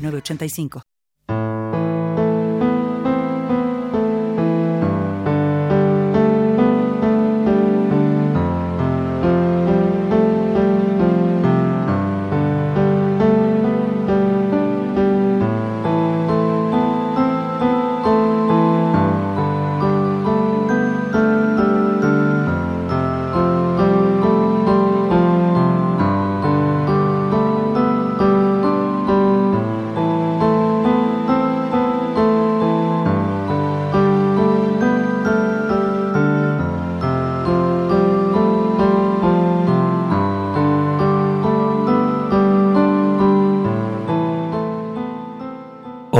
8985.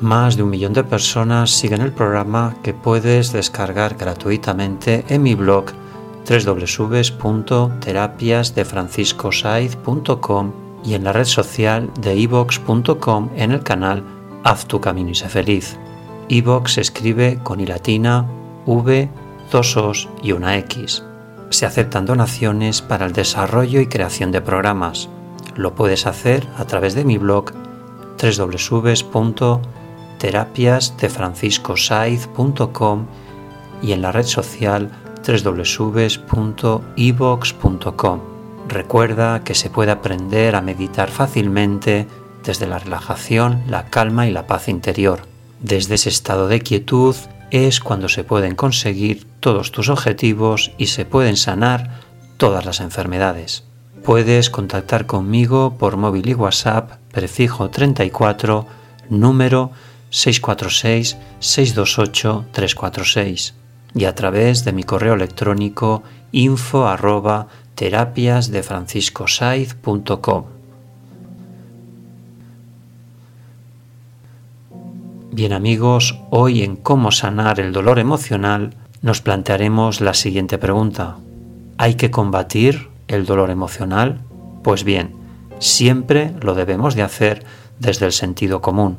Más de un millón de personas siguen el programa que puedes descargar gratuitamente en mi blog www.terapiasdefranciscosaiz.com y en la red social de ivox.com en el canal Haz tu camino y sé feliz. Ivox se escribe con i latina, v, dos os y una x. Se aceptan donaciones para el desarrollo y creación de programas. Lo puedes hacer a través de mi blog www terapiasdefranciscosaiz.com y en la red social www.evox.com. Recuerda que se puede aprender a meditar fácilmente desde la relajación, la calma y la paz interior. Desde ese estado de quietud es cuando se pueden conseguir todos tus objetivos y se pueden sanar todas las enfermedades. Puedes contactar conmigo por móvil y WhatsApp prefijo 34 número 646-628-346 y a través de mi correo electrónico info arroba terapias Bien amigos, hoy en cómo sanar el dolor emocional nos plantearemos la siguiente pregunta. ¿Hay que combatir el dolor emocional? Pues bien, siempre lo debemos de hacer desde el sentido común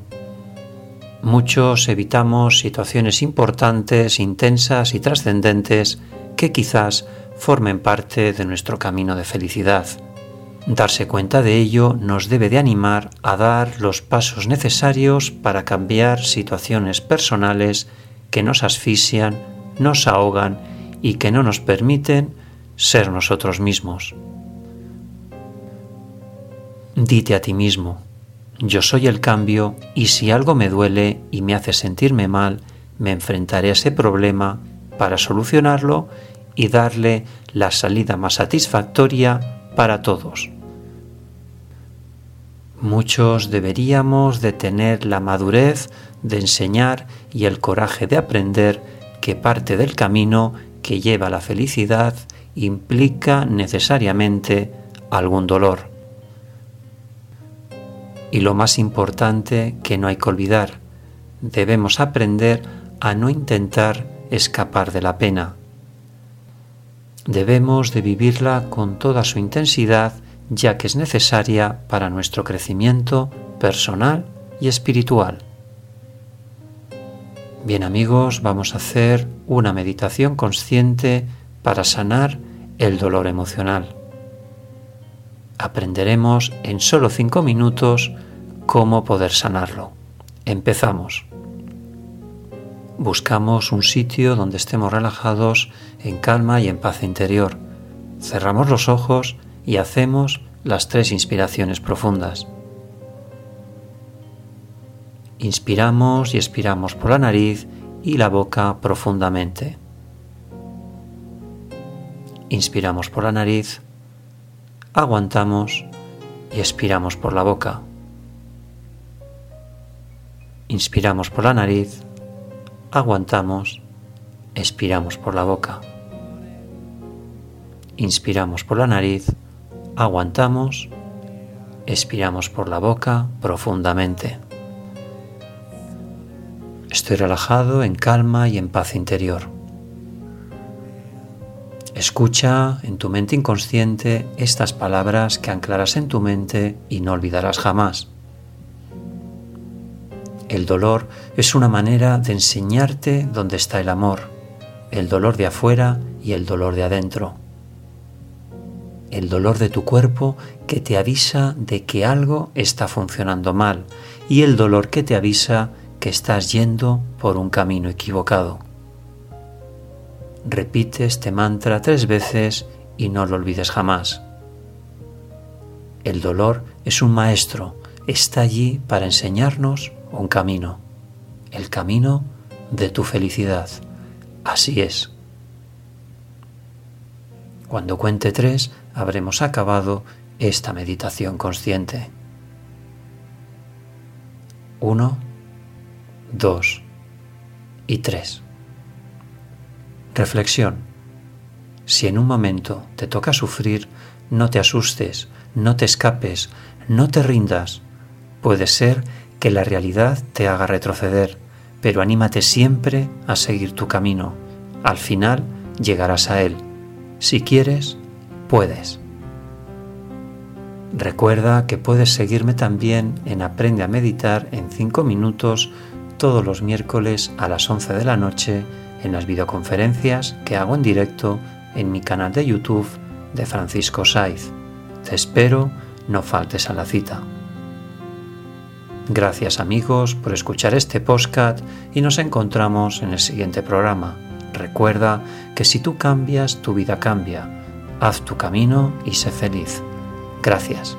muchos evitamos situaciones importantes, intensas y trascendentes que quizás formen parte de nuestro camino de felicidad. Darse cuenta de ello nos debe de animar a dar los pasos necesarios para cambiar situaciones personales que nos asfixian, nos ahogan y que no nos permiten ser nosotros mismos. Dite a ti mismo, yo soy el cambio y si algo me duele y me hace sentirme mal, me enfrentaré a ese problema para solucionarlo y darle la salida más satisfactoria para todos. Muchos deberíamos de tener la madurez de enseñar y el coraje de aprender que parte del camino que lleva a la felicidad implica necesariamente algún dolor. Y lo más importante que no hay que olvidar, debemos aprender a no intentar escapar de la pena. Debemos de vivirla con toda su intensidad ya que es necesaria para nuestro crecimiento personal y espiritual. Bien amigos, vamos a hacer una meditación consciente para sanar el dolor emocional aprenderemos en solo cinco minutos cómo poder sanarlo. Empezamos. Buscamos un sitio donde estemos relajados, en calma y en paz interior. Cerramos los ojos y hacemos las tres inspiraciones profundas. Inspiramos y expiramos por la nariz y la boca profundamente. Inspiramos por la nariz, aguantamos y expiramos por la boca. Inspiramos por la nariz, aguantamos, expiramos por la boca. Inspiramos por la nariz, aguantamos, expiramos por la boca profundamente. Estoy relajado, en calma y en paz interior. Escucha en tu mente inconsciente estas palabras que anclarás en tu mente y no olvidarás jamás. El dolor es una manera de enseñarte dónde está el amor, el dolor de afuera y el dolor de adentro. El dolor de tu cuerpo que te avisa de que algo está funcionando mal y el dolor que te avisa que estás yendo por un camino equivocado. Repite este mantra tres veces y no lo olvides jamás. El dolor es un maestro, está allí para enseñarnos un camino, el camino de tu felicidad. Así es. Cuando cuente tres, habremos acabado esta meditación consciente. Uno, 2 y 3. Reflexión. Si en un momento te toca sufrir, no te asustes, no te escapes, no te rindas. Puede ser que la realidad te haga retroceder, pero anímate siempre a seguir tu camino. Al final llegarás a él. Si quieres, puedes. Recuerda que puedes seguirme también en Aprende a Meditar en 5 minutos todos los miércoles a las 11 de la noche en las videoconferencias que hago en directo en mi canal de YouTube de Francisco Saiz. Te espero, no faltes a la cita. Gracias amigos por escuchar este podcast y nos encontramos en el siguiente programa. Recuerda que si tú cambias, tu vida cambia. Haz tu camino y sé feliz. Gracias.